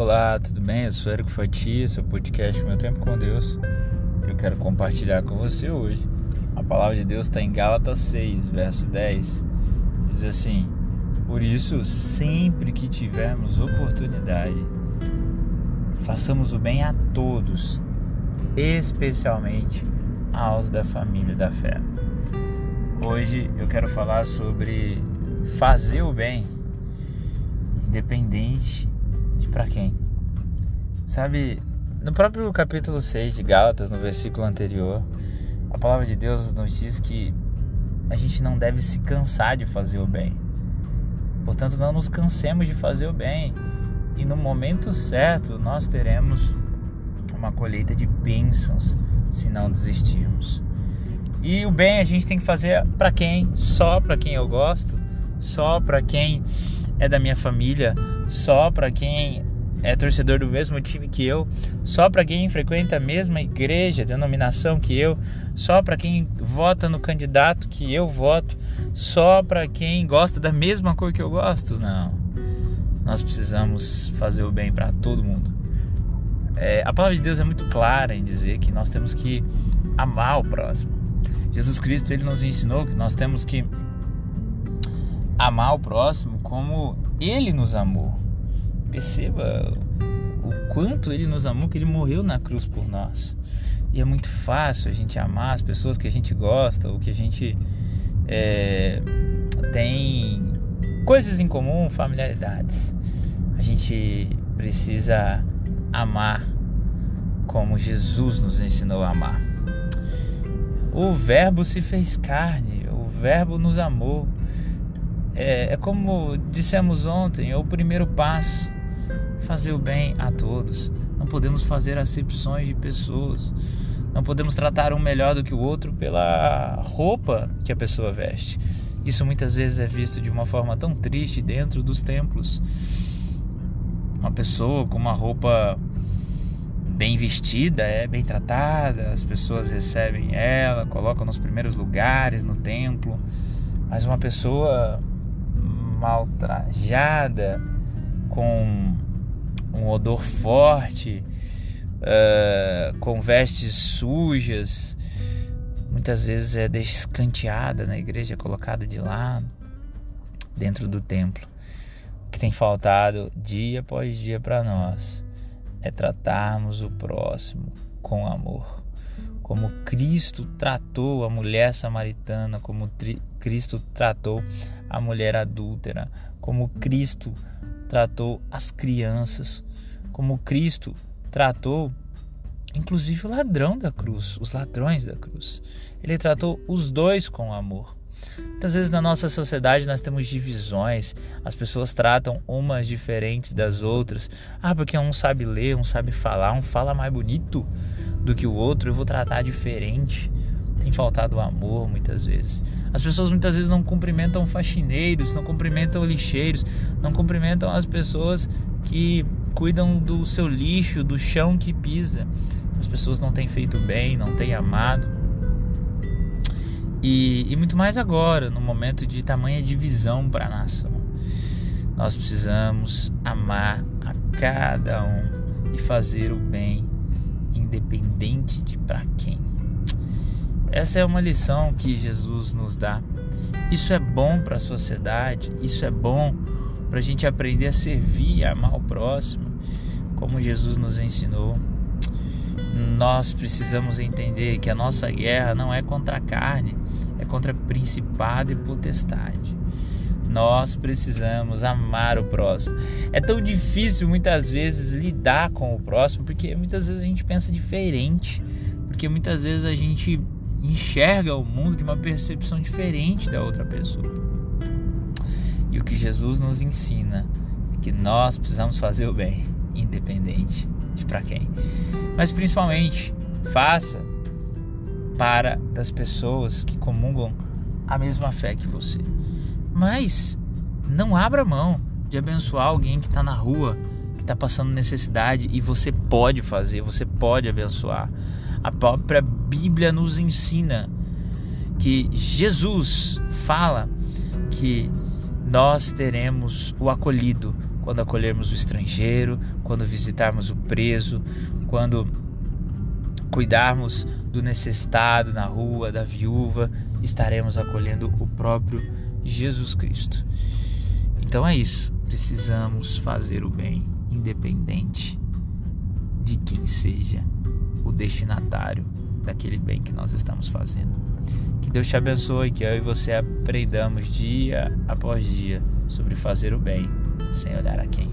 Olá, tudo bem? Eu sou Érico Fatia, seu podcast Meu Tempo com Deus. Eu quero compartilhar com você hoje. A palavra de Deus está em Gálatas 6, verso 10. Diz assim: Por isso, sempre que tivermos oportunidade, façamos o bem a todos, especialmente aos da família da fé. Hoje eu quero falar sobre fazer o bem, independente de para quem. Sabe, no próprio capítulo 6 de Gálatas, no versículo anterior, a palavra de Deus nos diz que a gente não deve se cansar de fazer o bem. Portanto, não nos cansemos de fazer o bem. E no momento certo, nós teremos uma colheita de bênçãos se não desistirmos. E o bem a gente tem que fazer para quem? Só para quem eu gosto, só para quem é da minha família, só para quem é torcedor do mesmo time que eu, só para quem frequenta a mesma igreja, denominação que eu, só para quem vota no candidato que eu voto, só para quem gosta da mesma cor que eu gosto. Não. Nós precisamos fazer o bem para todo mundo. É, a palavra de Deus é muito clara em dizer que nós temos que amar o próximo. Jesus Cristo ele nos ensinou que nós temos que amar o próximo como ele nos amou. Perceba o quanto ele nos amou, que ele morreu na cruz por nós. E é muito fácil a gente amar as pessoas que a gente gosta, ou que a gente é, tem coisas em comum, familiaridades. A gente precisa amar como Jesus nos ensinou a amar. O Verbo se fez carne, o Verbo nos amou é, é como dissemos ontem, é o primeiro passo. Fazer o bem a todos. Não podemos fazer acepções de pessoas. Não podemos tratar um melhor do que o outro pela roupa que a pessoa veste. Isso muitas vezes é visto de uma forma tão triste dentro dos templos. Uma pessoa com uma roupa bem vestida é bem tratada, as pessoas recebem ela, colocam nos primeiros lugares no templo. Mas uma pessoa mal trajada, com um odor forte, uh, com vestes sujas, muitas vezes é descanteada na igreja, colocada de lado, dentro do templo. O que tem faltado dia após dia para nós é tratarmos o próximo com amor. Como Cristo tratou a mulher samaritana, como Cristo tratou a mulher adúltera, como Cristo tratou as crianças, como Cristo tratou inclusive o ladrão da cruz, os ladrões da cruz. Ele tratou os dois com amor. Muitas vezes na nossa sociedade nós temos divisões, as pessoas tratam umas diferentes das outras. Ah, porque um sabe ler, um sabe falar, um fala mais bonito do que o outro, eu vou tratar diferente tem faltado amor muitas vezes. As pessoas muitas vezes não cumprimentam faxineiros, não cumprimentam lixeiros, não cumprimentam as pessoas que cuidam do seu lixo, do chão que pisa. As pessoas não têm feito bem, não têm amado. E, e muito mais agora, no momento de tamanha divisão para a nação. Nós precisamos amar a cada um e fazer o bem, independente de para quem. Essa é uma lição que Jesus nos dá. Isso é bom para a sociedade, isso é bom para a gente aprender a servir e amar o próximo, como Jesus nos ensinou. Nós precisamos entender que a nossa guerra não é contra a carne, é contra principado e potestade. Nós precisamos amar o próximo. É tão difícil muitas vezes lidar com o próximo porque muitas vezes a gente pensa diferente, porque muitas vezes a gente enxerga o mundo de uma percepção diferente da outra pessoa. E o que Jesus nos ensina é que nós precisamos fazer o bem, independente de para quem. Mas principalmente, faça para das pessoas que comungam a mesma fé que você. Mas não abra mão de abençoar alguém que está na rua, que está passando necessidade e você pode fazer, você pode abençoar. A própria Bíblia nos ensina que Jesus fala que nós teremos o acolhido quando acolhermos o estrangeiro, quando visitarmos o preso, quando cuidarmos do necessitado na rua, da viúva, estaremos acolhendo o próprio Jesus Cristo. Então é isso. Precisamos fazer o bem, independente de quem seja o destinatário daquele bem que nós estamos fazendo. Que Deus te abençoe, que eu e você aprendamos dia após dia sobre fazer o bem, sem olhar a quem.